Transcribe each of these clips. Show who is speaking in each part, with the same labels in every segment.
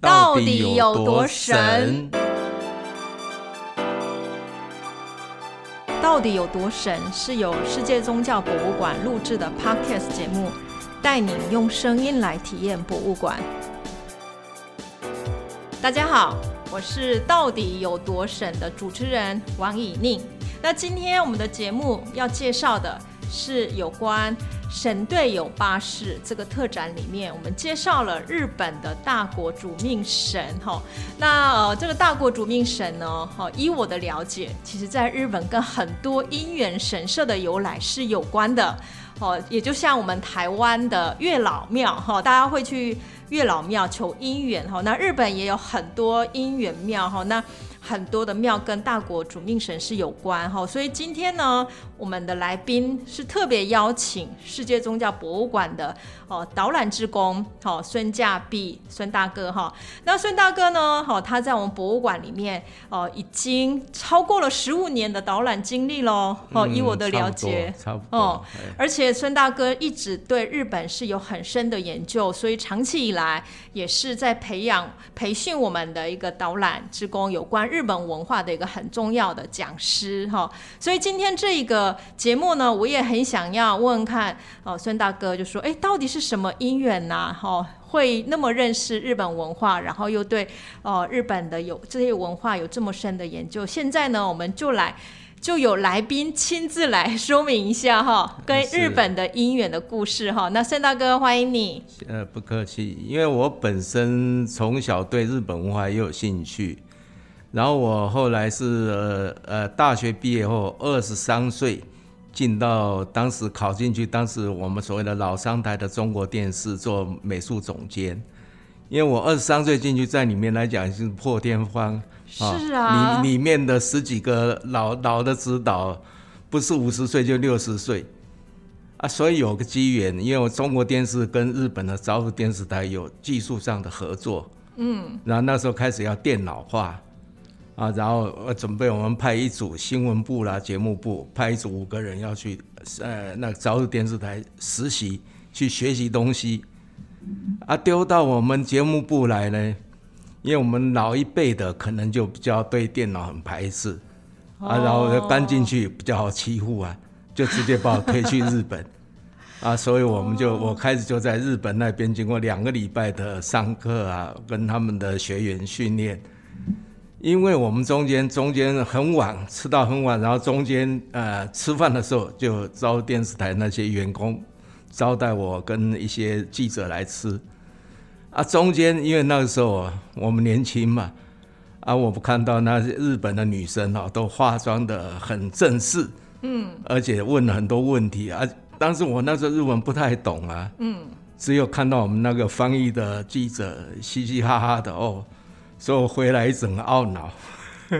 Speaker 1: 到底有多神？到底有多神？是由世界宗教博物馆录制的 Podcast 节目，带你用声音来体验博物馆。大家好，我是到底有多神的主持人王以宁。那今天我们的节目要介绍的是有关。神队友巴士这个特展里面，我们介绍了日本的大国主命神哈。那呃，这个大国主命神呢，哈，依我的了解，其实在日本跟很多姻缘神社的由来是有关的。哦，也就像我们台湾的月老庙哈，大家会去月老庙求姻缘哈。那日本也有很多姻缘庙哈。那很多的庙跟大国主命神是有关哈，所以今天呢，我们的来宾是特别邀请世界宗教博物馆的哦导览职工，好孙驾碧孙大哥哈。那孙大哥呢，好他在我们博物馆里面哦，已经超过了十五年的导览经历喽。哦，以我的了解，
Speaker 2: 差不多哦。
Speaker 1: 而且孙大哥一直对日本是有很深的研究，所以长期以来也是在培养培训我们的一个导览职工有关。日本文化的一个很重要的讲师哈，所以今天这一个节目呢，我也很想要问问看哦，孙大哥就说，哎，到底是什么因缘呐？哈，会那么认识日本文化，然后又对哦日本的有这些文化有这么深的研究？现在呢，我们就来就有来宾亲自来说明一下哈，跟 日本的因缘的故事哈。那孙大哥欢迎你。
Speaker 2: 呃，不客气，因为我本身从小对日本文化也有兴趣。然后我后来是呃呃大学毕业后二十三岁进到当时考进去，当时我们所谓的老商台的中国电视做美术总监。因为我二十三岁进去，在里面来讲是破天荒，
Speaker 1: 是啊，
Speaker 2: 里里面的十几个老老的指导，不是五十岁就六十岁啊，所以有个机缘，因为我中国电视跟日本的早府电视台有技术上的合作，嗯，然后那时候开始要电脑化。啊，然后准备我们派一组新闻部啦、节目部派一组五个人要去，呃，那朝日电视台实习去学习东西，啊，丢到我们节目部来呢，因为我们老一辈的可能就比较对电脑很排斥，啊，然后就搬进去比较好欺负啊，就直接把我推去日本，啊，所以我们就我开始就在日本那边经过两个礼拜的上课啊，跟他们的学员训练。因为我们中间中间很晚吃到很晚，然后中间呃吃饭的时候就招电视台那些员工招待我跟一些记者来吃，啊中间因为那个时候我们年轻嘛，啊我们看到那些日本的女生啊都化妆的很正式，嗯，而且问了很多问题啊，当时我那时候日文不太懂啊，嗯，只有看到我们那个翻译的记者嘻嘻哈哈的哦。所以我回来一整个懊恼。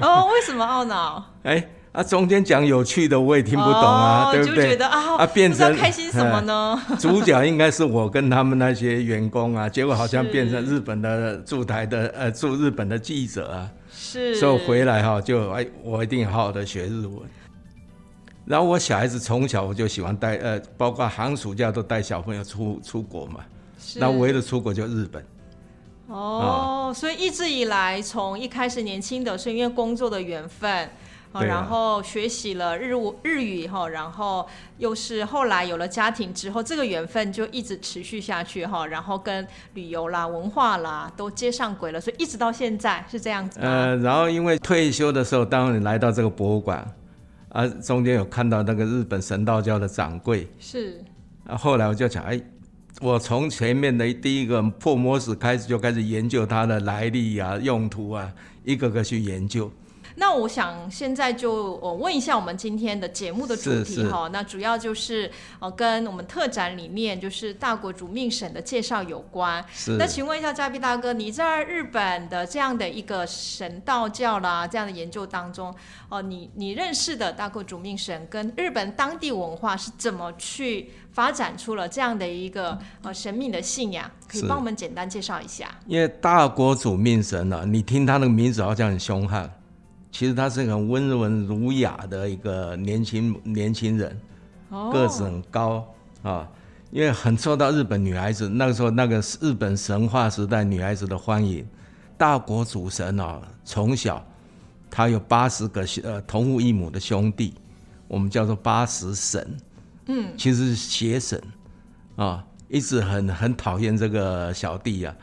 Speaker 1: 哦，为什么懊恼？
Speaker 2: 哎，啊，中间讲有趣的我也听不懂啊，对不对？
Speaker 1: 就觉得啊，啊，变成开心什么呢？
Speaker 2: 主角应该是我跟他们那些员工啊，结果好像变成日本的驻台的呃驻日本的记者啊。
Speaker 1: 是。
Speaker 2: 所以回来哈，就哎，我一定好好的学日文。然后我小孩子从小我就喜欢带呃，包括寒暑假都带小朋友出出国嘛。是。那唯一的出国就日本。
Speaker 1: 哦，所以一直以来，从一开始年轻的是因为工作的缘分，然后学习了日日语哈，然后又是后来有了家庭之后，这个缘分就一直持续下去哈，然后跟旅游啦、文化啦都接上轨了，所以一直到现在是这样子。
Speaker 2: 呃，然后因为退休的时候，当你来到这个博物馆，啊，中间有看到那个日本神道教的掌柜，
Speaker 1: 是，
Speaker 2: 啊，后来我就想，哎。我从前面的第一个破魔石开始，就开始研究它的来历啊、用途啊，一个个去研究。
Speaker 1: 那我想现在就我问一下我们今天的节目的主题哈，那主要就是呃跟我们特展里面就是大国主命神的介绍有关。
Speaker 2: 是。
Speaker 1: 那请问一下嘉宾大哥，你在日本的这样的一个神道教啦这样的研究当中，哦，你你认识的大国主命神跟日本当地文化是怎么去发展出了这样的一个呃神秘的信仰？可以帮我们简单介绍一下。
Speaker 2: 因为大国主命神呢，你听他那个名字好像很凶悍。其实他是很温文儒雅的一个年轻年轻人，个子很高啊，因为很受到日本女孩子那个时候那个日本神话时代女孩子的欢迎，大国主神啊，从小他有八十个呃同父异母的兄弟，我们叫做八十神。嗯，其实是邪神啊，一直很很讨厌这个小弟啊。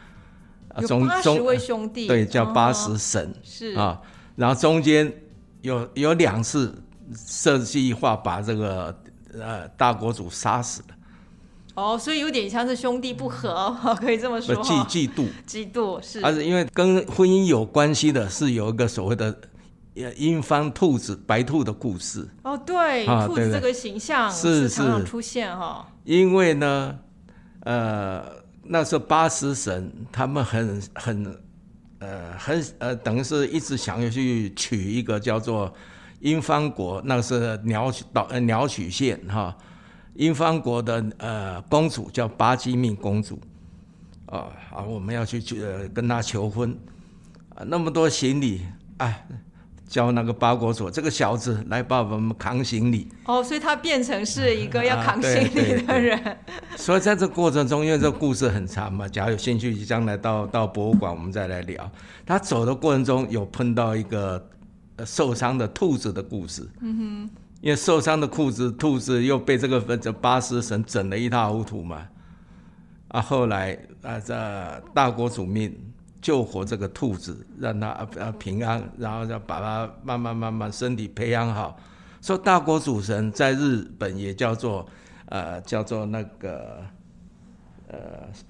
Speaker 1: 有八十位兄弟，
Speaker 2: 对，叫八十神
Speaker 1: 是
Speaker 2: 啊。然后中间有有两次设计划把这个呃大国主杀死了。
Speaker 1: 哦，所以有点像是兄弟不和，可以这么说。
Speaker 2: 嫉嫉妒，
Speaker 1: 嫉妒是。
Speaker 2: 而是因为跟婚姻有关系的，是有一个所谓的英方兔子、白兔的故事。
Speaker 1: 哦，对，兔子这个形象是常常出现哈。
Speaker 2: 因为呢，呃，那时候八十神他们很很呃很呃，等于是一直想要去取一个叫做英方国，那个是鸟岛呃鸟取县哈。英方国的呃公主叫巴基命公主，啊，啊，我们要去去跟她求婚，啊，那么多行李，哎，叫那个八国主这个小子来帮我们扛行李。
Speaker 1: 哦，所以他变成是一个要扛行李的人。
Speaker 2: 所以在这过程中，因为这故事很长嘛，假如有兴趣，将来到到博物馆我们再来聊。他走的过程中有碰到一个受伤的兔子的故事。嗯哼。因为受伤的兔子，兔子又被这个这巴斯神整得一塌糊涂嘛，啊，后来啊，这大国主命救活这个兔子，让它啊平安，然后要把它慢慢慢慢身体培养好。说大国主神在日本也叫做呃叫做那个呃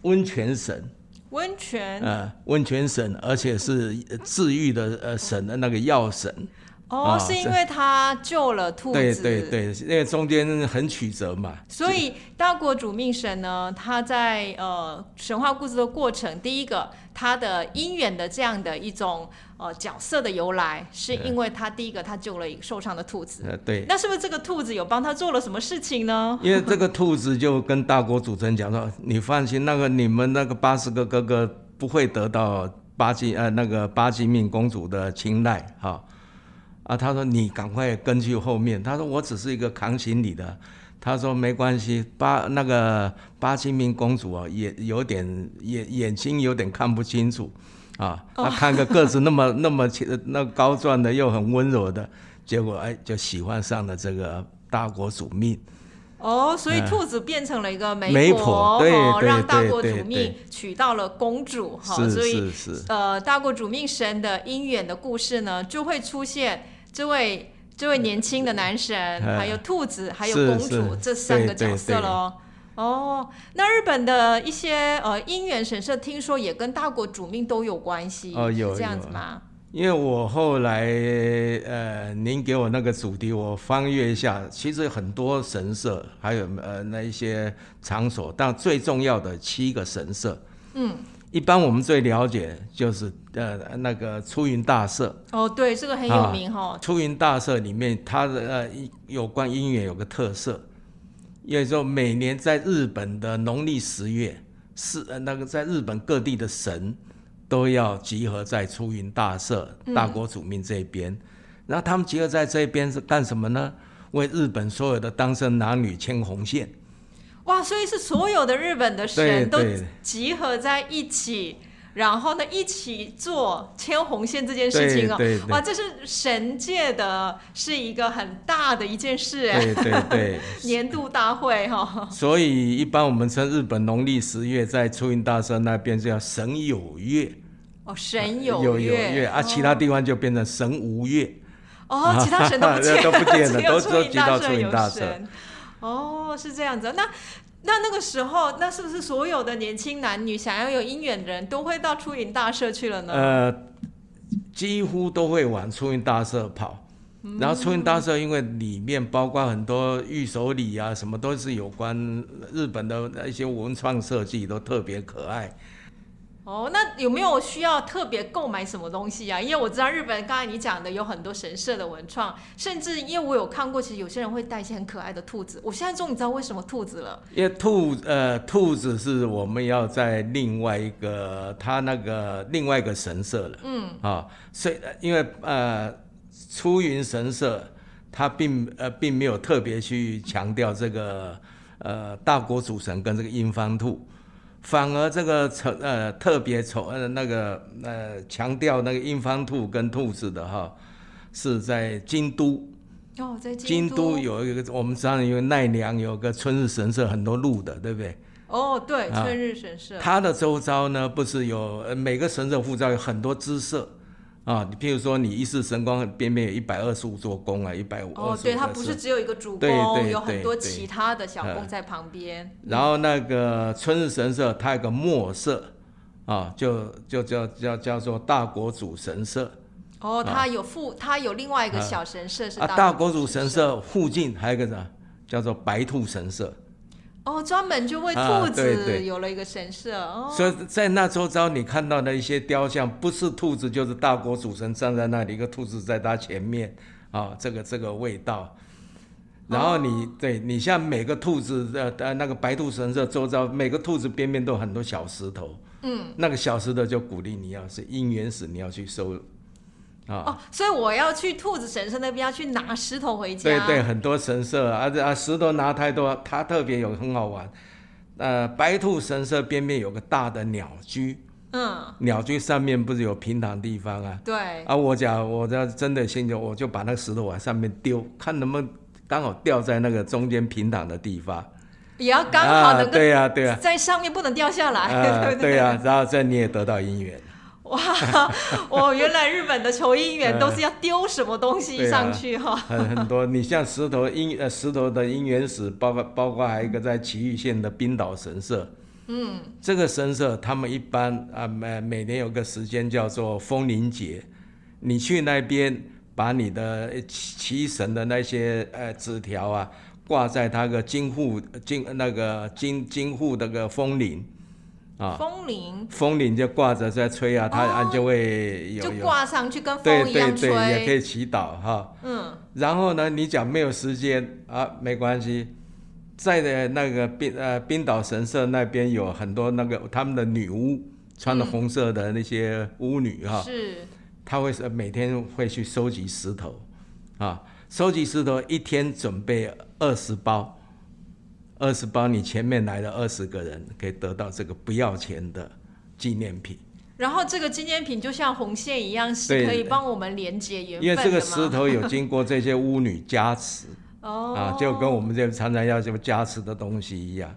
Speaker 2: 温泉神，
Speaker 1: 温泉
Speaker 2: 呃温泉神，而且是治愈的呃神的那个药神。
Speaker 1: 哦，是因为他救了兔子。
Speaker 2: 对对对，因为中间很曲折嘛。
Speaker 1: 所以大国主命神呢，他在呃神话故事的过程，第一个他的姻缘的这样的一种呃角色的由来，是因为他第一个他救了一个受伤的兔子。
Speaker 2: 呃，对。
Speaker 1: 那是不是这个兔子有帮他做了什么事情呢？
Speaker 2: 因为这个兔子就跟大国主神讲说：“你放心，那个你们那个八十个哥哥不会得到巴基呃那个巴基命公主的青睐。”哈。啊，他说你赶快跟去后面。他说我只是一个扛行李的。他说没关系，巴那个巴金明公主啊，也有点眼眼睛有点看不清楚，啊，他看个个子那么那么那高壮的又很温柔的，结果哎就喜欢上了这个大国主命。
Speaker 1: 哦，所以兔子变成了一个媒婆，
Speaker 2: 哦，
Speaker 1: 让大国主命娶到了公主，
Speaker 2: 哈，
Speaker 1: 所以呃，大国主命神的姻缘的故事呢，就会出现。这位这位年轻的男神，还有兔子，还有公主这三个角色喽。哦，那日本的一些呃姻缘神社，听说也跟大国主命都有关系，
Speaker 2: 哦，有
Speaker 1: 这样子吗？
Speaker 2: 因为我后来呃，您给我那个主题，我翻阅一下，其实很多神社，还有呃那一些场所，但最重要的七个神社，嗯。一般我们最了解就是呃那个出云大社
Speaker 1: 哦，对，这个很有名哈。
Speaker 2: 出云大社里面它的呃有关音乐有个特色，因为说每年在日本的农历十月，是呃那个在日本各地的神都要集合在出云大社大国主命这边，然后他们集合在这边是干什么呢？为日本所有的单身男女牵红线。
Speaker 1: 哇，所以是所有的日本的神都集合在一起，然后呢一起做牵红线这件事情哦。哇，这是神界的，是一个很大的一件事
Speaker 2: 哎。对对对，
Speaker 1: 年度大会哈。
Speaker 2: 所以一般我们称日本农历十月在初音大社那边叫神有月。
Speaker 1: 哦，神有月
Speaker 2: 啊，其他地方就变成神无月。
Speaker 1: 哦，其他神都不见
Speaker 2: 都不见了，都
Speaker 1: 都
Speaker 2: 集到出云大社。
Speaker 1: 哦，是这样子。那那那个时候，那是不是所有的年轻男女想要有姻缘的人都会到出云大社去了呢？呃，
Speaker 2: 几乎都会往出云大社跑。然后出云大社因为里面包括很多御守礼啊，什么都是有关日本的一些文创设计，都特别可爱。
Speaker 1: 哦，那有没有需要特别购买什么东西啊？因为我知道日本刚才你讲的有很多神社的文创，甚至因为我有看过，其实有些人会带一些很可爱的兔子。我现在终于知道为什么兔子了。
Speaker 2: 因为兔呃兔子是我们要在另外一个它那个另外一个神社了。嗯啊，所以因为呃出云神社它并呃并没有特别去强调这个呃大国主神跟这个阴方兔。反而这个丑呃特别丑呃那个呃强调那个英方兔跟兔子的哈，是在京都。
Speaker 1: 哦，在
Speaker 2: 京都有一个，我们知道有奈良有个春日神社，很多鹿的，对不对？
Speaker 1: 哦，对，春日神社。
Speaker 2: 它的周遭呢，不是有每个神社护照有很多姿色啊？你譬如说，你一世神光边边有一百二十五座宫啊，一百五。
Speaker 1: 哦，对，它不是只有一个主
Speaker 2: 宫，
Speaker 1: 有很多其他的小宫在旁边。
Speaker 2: 然后那个春日神社，它有个末社啊，就就叫叫叫做大国主神社。
Speaker 1: 哦，它有附，它有另外一个小神社是
Speaker 2: 大国主神社附近还有一个啥，叫做白兔神社。
Speaker 1: 哦，专门就为兔子有了一个神社。哦，
Speaker 2: 所以在那周遭你看到的一些雕像，不是兔子就是大国主神站在那里，一个兔子在它前面啊，这个这个味道。然后你对你像每个兔子的呃那个白兔神社周遭，每个兔子边边都有很多小石头。嗯，那个小石头就鼓励你要是因缘石，你要去收。
Speaker 1: 哦，所以我要去兔子神社那边要去拿石头回家。
Speaker 2: 对对，很多神社，而且啊石头拿太多，它特别有很好玩。呃，白兔神社边边有个大的鸟居，嗯，鸟居上面不是有平躺地方啊？
Speaker 1: 对。
Speaker 2: 啊，我讲，我要真的兴趣，我就把那个石头往上面丢，看能不能刚好掉在那个中间平躺的地方。
Speaker 1: 也要刚好能够
Speaker 2: 对呀对呀，
Speaker 1: 在上面不能掉下来。对
Speaker 2: 对呀，然后这你也得到姻缘。
Speaker 1: 哇，我原来日本的求姻缘都是要丢什么东西上去哈？
Speaker 2: 很很多，你像石头姻呃石头的姻缘石，包括包括还有一个在岐玉县的冰岛神社，嗯，这个神社他们一般啊每每年有个时间叫做风铃节，你去那边把你的祈神的那些呃纸条啊挂在他个金户金那个金金户那个风铃。
Speaker 1: 啊，风铃，
Speaker 2: 风铃就挂着在吹啊，它就会有
Speaker 1: 就挂上去跟风一样
Speaker 2: 吹，也可以祈祷哈。嗯，然后呢，你讲没有时间啊，没关系，在的那个冰呃冰岛神社那边有很多那个他们的女巫，穿的红色的那些巫女哈，
Speaker 1: 是，
Speaker 2: 她会是每天会去收集石头，啊，收集石头一天准备二十包。二十包，你前面来的二十个人可以得到这个不要钱的纪念品。
Speaker 1: 然后这个纪念品就像红线一样，是可以帮我们连接缘分
Speaker 2: 因为这个石头有经过这些巫女加持，哦，啊，就跟我们这常常要什么加持的东西一样。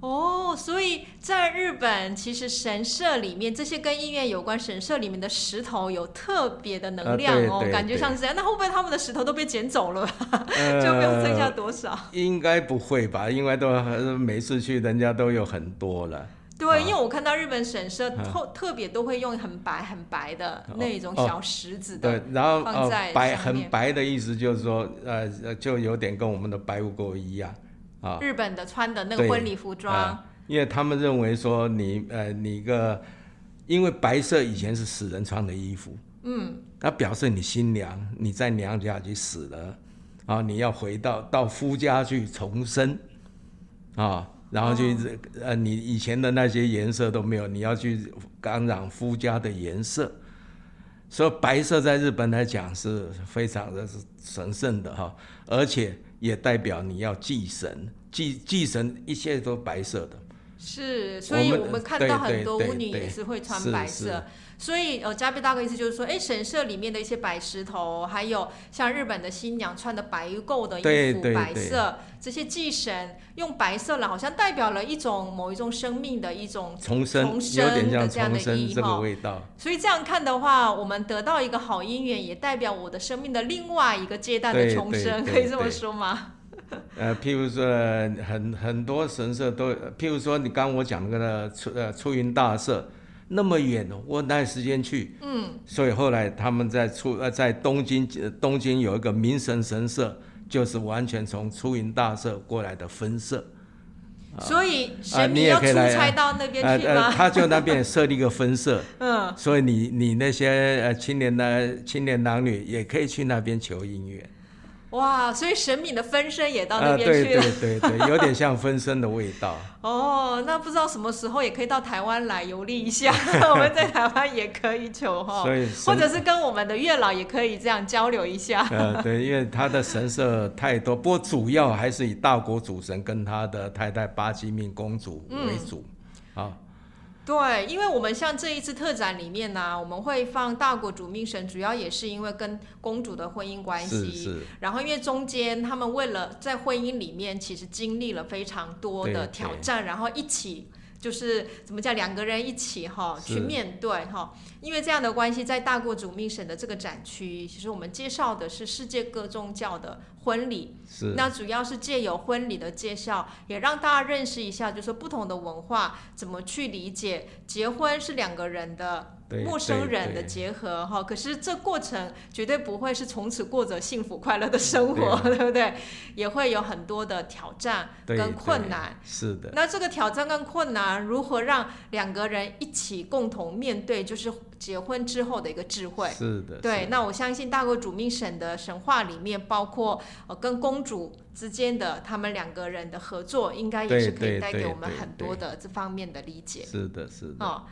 Speaker 1: 哦，所以在日本，其实神社里面这些跟医院有关神社里面的石头有特别的能量哦，感觉像是这样。那会不会他们的石头都被捡走了，就没有剩下多少？
Speaker 2: 应该不会吧？因为都每次去人家都有很多了。
Speaker 1: 对，因为我看到日本神社特特别都会用很白很白的那种小石子的，
Speaker 2: 对，然后放在白很白的意思就是说，呃，就有点跟我们的白雾沟一样。
Speaker 1: 日本的穿的那个婚礼服装，
Speaker 2: 因为他们认为说你呃你个，因为白色以前是死人穿的衣服，嗯，它表示你新娘你在娘家去死了，啊，你要回到到夫家去重生，啊，然后就呃你以前的那些颜色都没有，你要去感染夫家的颜色，所以白色在日本来讲是非常的神圣的哈，而且。也代表你要祭神，祭祭神一切都白色的，
Speaker 1: 是，所以我们看到很多巫女也是会穿白色。所以，呃，加贝大哥意思就是说，哎，神社里面的一些白石头，还有像日本的新娘穿的白垢的衣服，白色这些祭神用白色了，好像代表了一种某一种生命的一种
Speaker 2: 重生，
Speaker 1: 有
Speaker 2: 点像
Speaker 1: 这样的意
Speaker 2: 义哈。
Speaker 1: 所以这样看的话，我们得到一个好姻缘，也代表我的生命的另外一个阶段的重生，可以这么说吗？
Speaker 2: 呃，譬如说，很很多神社都，譬如说你刚我讲那个出呃出云大社。那么远哦，我哪有时间去？嗯，所以后来他们在出呃在东京东京有一个明神神社，就是完全从出云大社过来的分社。
Speaker 1: 所以神明要出差到那边去吗？
Speaker 2: 他就那边设立一个分社。嗯，所以你你那些呃青年的青年男女也可以去那边求姻缘。
Speaker 1: 哇，所以神明的分身也到那边去
Speaker 2: 了，对对对对，有点像分身的味道。
Speaker 1: 哦，那不知道什么时候也可以到台湾来游历一下，我们在台湾也可以求哈，或者是跟我们的月老也可以这样交流一下。
Speaker 2: 呃，对，因为他的神社太多，不过主要还是以大国主神跟他的太太巴基命公主为主。啊。
Speaker 1: 对，因为我们像这一次特展里面呢、我们会放大国主命神，主要也是因为跟公主的婚姻关系。
Speaker 2: 是是，
Speaker 1: 然后因为中间他们为了在婚姻里面，其实经历了非常多的挑战，然后一起。就是怎么讲，两个人一起哈去面对哈，因为这样的关系，在大国主命神的这个展区，其实我们介绍的是世界各宗教的婚礼，
Speaker 2: 是
Speaker 1: 那主要是借由婚礼的介绍，也让大家认识一下，就是不同的文化怎么去理解结婚是两个人的
Speaker 2: 对
Speaker 1: 陌生人的结合哈。可是这过程绝对不会是从此过着幸福快乐的生活，对 不对？也会有很多的挑战跟困难。
Speaker 2: 是的，
Speaker 1: 那这个挑战跟困难，如何让两个人一起共同面对，就是结婚之后的一个智慧。
Speaker 2: 是的，
Speaker 1: 对，那我相信大国主命神的神话里面，包括呃跟公主之间的他们两个人的合作，应该也是可以带给我们很多的这方面的理解。
Speaker 2: 是的，是的。
Speaker 1: 哦，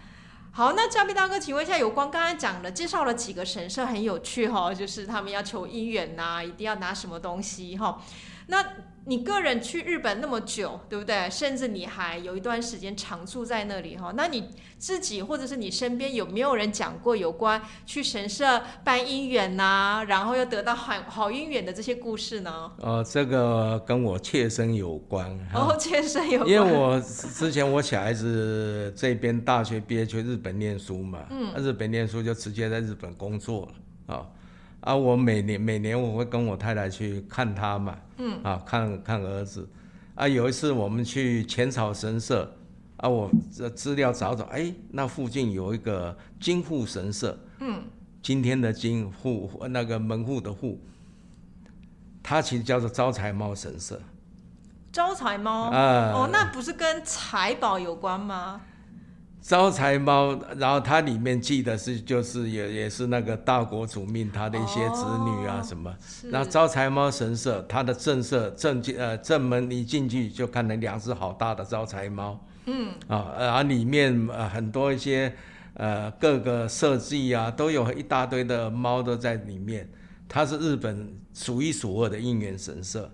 Speaker 1: 好，那嘉宾大哥，请问一下，有关刚才讲的，介绍了几个神社，很有趣哈、哦，就是他们要求姻缘呐、一定要拿什么东西哈、那你个人去日本那么久，对不对？甚至你还有一段时间常住在那里哈、那你自己或者是你身边有没有人讲过有关去神社办姻缘呐、然后又得到好好姻缘的这些故事呢？
Speaker 2: 呃，这个跟我切身有关。哈
Speaker 1: 然后 切身有关，
Speaker 2: 因为我之前我小孩子这边大学毕业去日本念书嘛，嗯，日本念书就直接在日本工作了啊。啊，我每年每年我会跟我太太去看他嘛，嗯，啊，看看儿子。啊，有一次我们去浅草神社，啊，我这资料找找，哎，那附近有一个金户神社，嗯，今天的金户那个门户的户，它其实叫做招财猫神社。
Speaker 1: 招财猫、
Speaker 2: 啊
Speaker 1: 哦，那不是跟财宝有关吗？
Speaker 2: 招财猫，然后它里面记的是就是也也是那个大国主命他的一些子女啊
Speaker 1: 哦
Speaker 2: 什么，
Speaker 1: 是。
Speaker 2: 然后招财猫神社它的正社正进呃正门一进去就看到两只好大的招财猫，嗯。啊，然后里面呃很多一些呃各个设计啊都有一大堆的猫都在里面，它是日本数一数二的应援神社。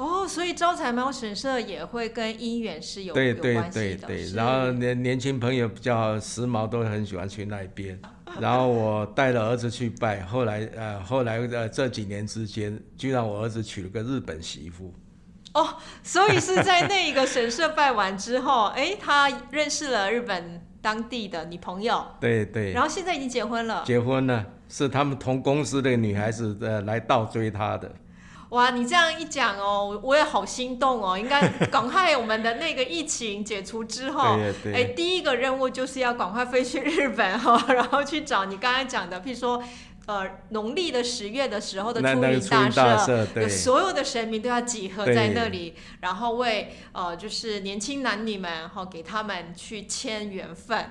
Speaker 1: 哦，所以招财猫神社也会跟姻缘是有有
Speaker 2: 对对
Speaker 1: 关系的，
Speaker 2: 对对，然后年年轻朋友比较时髦，都很喜欢去那边。然后我带了儿子去拜，后来呃后来呃这几年之间，居然我儿子娶了个日本媳妇。
Speaker 1: 哦所以是在那一个神社拜完之后，哎，他认识了日本当地的女朋友，
Speaker 2: 对对，
Speaker 1: 然后现在已经结婚了。
Speaker 2: 结婚了，是他们同公司的女孩子呃来倒追他的。
Speaker 1: 哇，你这样一讲哦，我也好心动哦。应该赶快我们的那个疫情解除之后，哎，第一个任务就是要赶快飞去日本哈、然后去找你刚才讲的，譬如说。呃，农历的十月的时候的
Speaker 2: 那
Speaker 1: 出云
Speaker 2: 那个出云大
Speaker 1: 社，所有的神明都要集合在那里，然后为呃，就是年轻男女们哈、给他们去签缘分，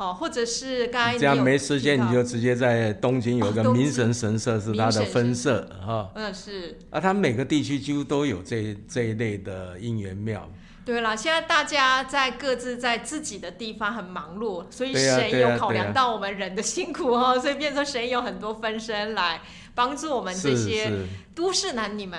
Speaker 1: 哦，或者是刚才你
Speaker 2: 这样
Speaker 1: 有
Speaker 2: 没时间你就直接在东京有个
Speaker 1: 哦东京
Speaker 2: 明神神社是它的分社哈。
Speaker 1: 嗯是
Speaker 2: 啊，它每个地区几乎都有这这一类的应援庙。
Speaker 1: 对了，现在大家在各自在自己的地方很忙碌，所以
Speaker 2: 对呀
Speaker 1: 神有考量到我们人的辛苦哦，所以变成神有很多分身来帮助我们这些，都市男女们。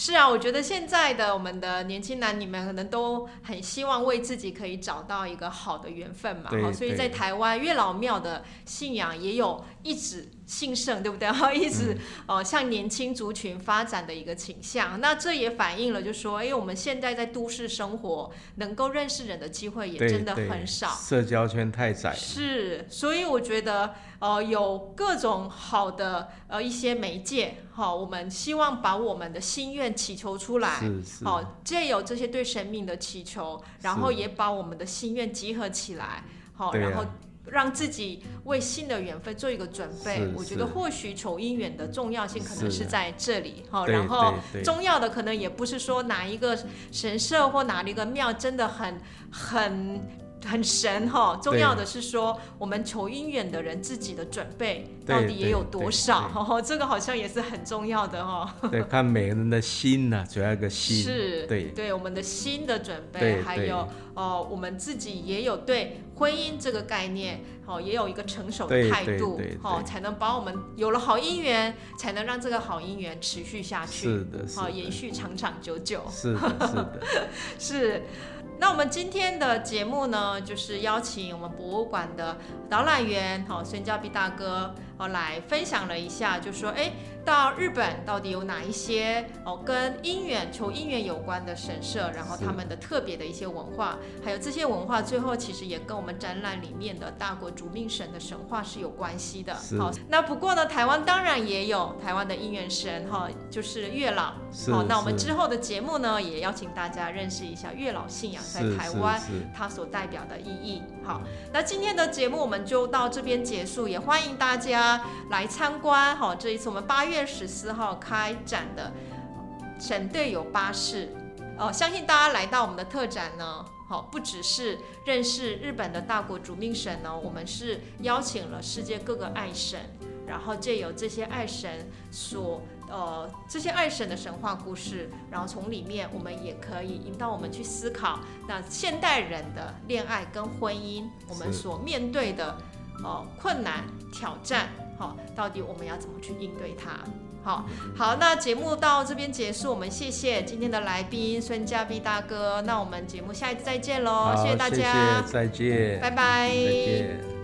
Speaker 1: 是啊，我觉得现在的我们的年轻男女们可能都很希望为自己可以找到一个好的缘分嘛，所以在台湾月老庙的信仰也有一直兴盛，对不对？哈，一直、
Speaker 2: 哦
Speaker 1: 呃向年轻族群发展的一个倾向。那这也反映了，就说，因为，我们现在在都市生活，能够认识人的机会也真的很少。
Speaker 2: 社交圈太窄。
Speaker 1: 是，所以我觉得，呃，有各种好的呃一些媒介，好、我们希望把我们的心愿祈求出来，
Speaker 2: 是是，
Speaker 1: 好、借由这些对神明的祈求，然后也把我们的心愿集合起来，好、然后让自己为新的缘分做一个准备。我觉得或许求姻缘的重要性可能
Speaker 2: 是
Speaker 1: 是在这里，
Speaker 2: 哈、
Speaker 1: 然后重要的可能也不是说哪一个神社或哪一个庙真的很很很神哈，重要的是说我们求姻缘的人自己的准备到底也有多少，这个好像也是很重要的哈。
Speaker 2: 对，看每个人的心呐、主要一个心。
Speaker 1: 是，
Speaker 2: 对
Speaker 1: 对我们的心的准备，还有呃，我们自己也有对婚姻这个概念，哦，也有一个成熟的态度哦，才能把我们有了好姻缘，才能让这个好姻缘持续下去，
Speaker 2: 是的，是
Speaker 1: 好，
Speaker 2: 的，
Speaker 1: 延续长长久久。
Speaker 2: 是的，是的，
Speaker 1: 是，那我们今天的节目呢，就是邀请我们博物馆的导览员，好、孙家碧大哥，哦，来分享了一下，就说，哎，到日本到底有哪一些哦跟姻缘求姻缘有关的神社，然后他们的特别的一些文化，还有这些文化最后其实也跟我们展览里面的大国主命神的神话是有关系的。好，那不过呢，台湾当然也有台湾的姻缘神，哈、就是月老。好，那我们之后的节目呢，也邀请大家认识一下月老信仰在台湾它所代表的意义。好，那今天的节目我们就到这边结束，也欢迎大家来参观。好，这一次我们八月十四号开展的省队友巴士，哦，相信大家来到我们的特展呢。好，不只是认识日本的大国主命神呢，我们是邀请了世界各个爱神，然后借由这些爱神所呃这些爱神的神话故事，然后从里面我们也可以引导我们去思考，那现代人的恋爱跟婚姻，我们所面对的呃困难挑战，好、到底我们要怎么去应对它？好好，那节目到这边结束，我们谢谢今天的来宾孙家碧大哥，那我们节目下一次再见喽，
Speaker 2: 谢，
Speaker 1: 谢大
Speaker 2: 谢
Speaker 1: 家，
Speaker 2: 再见，
Speaker 1: 拜拜，
Speaker 2: 再见。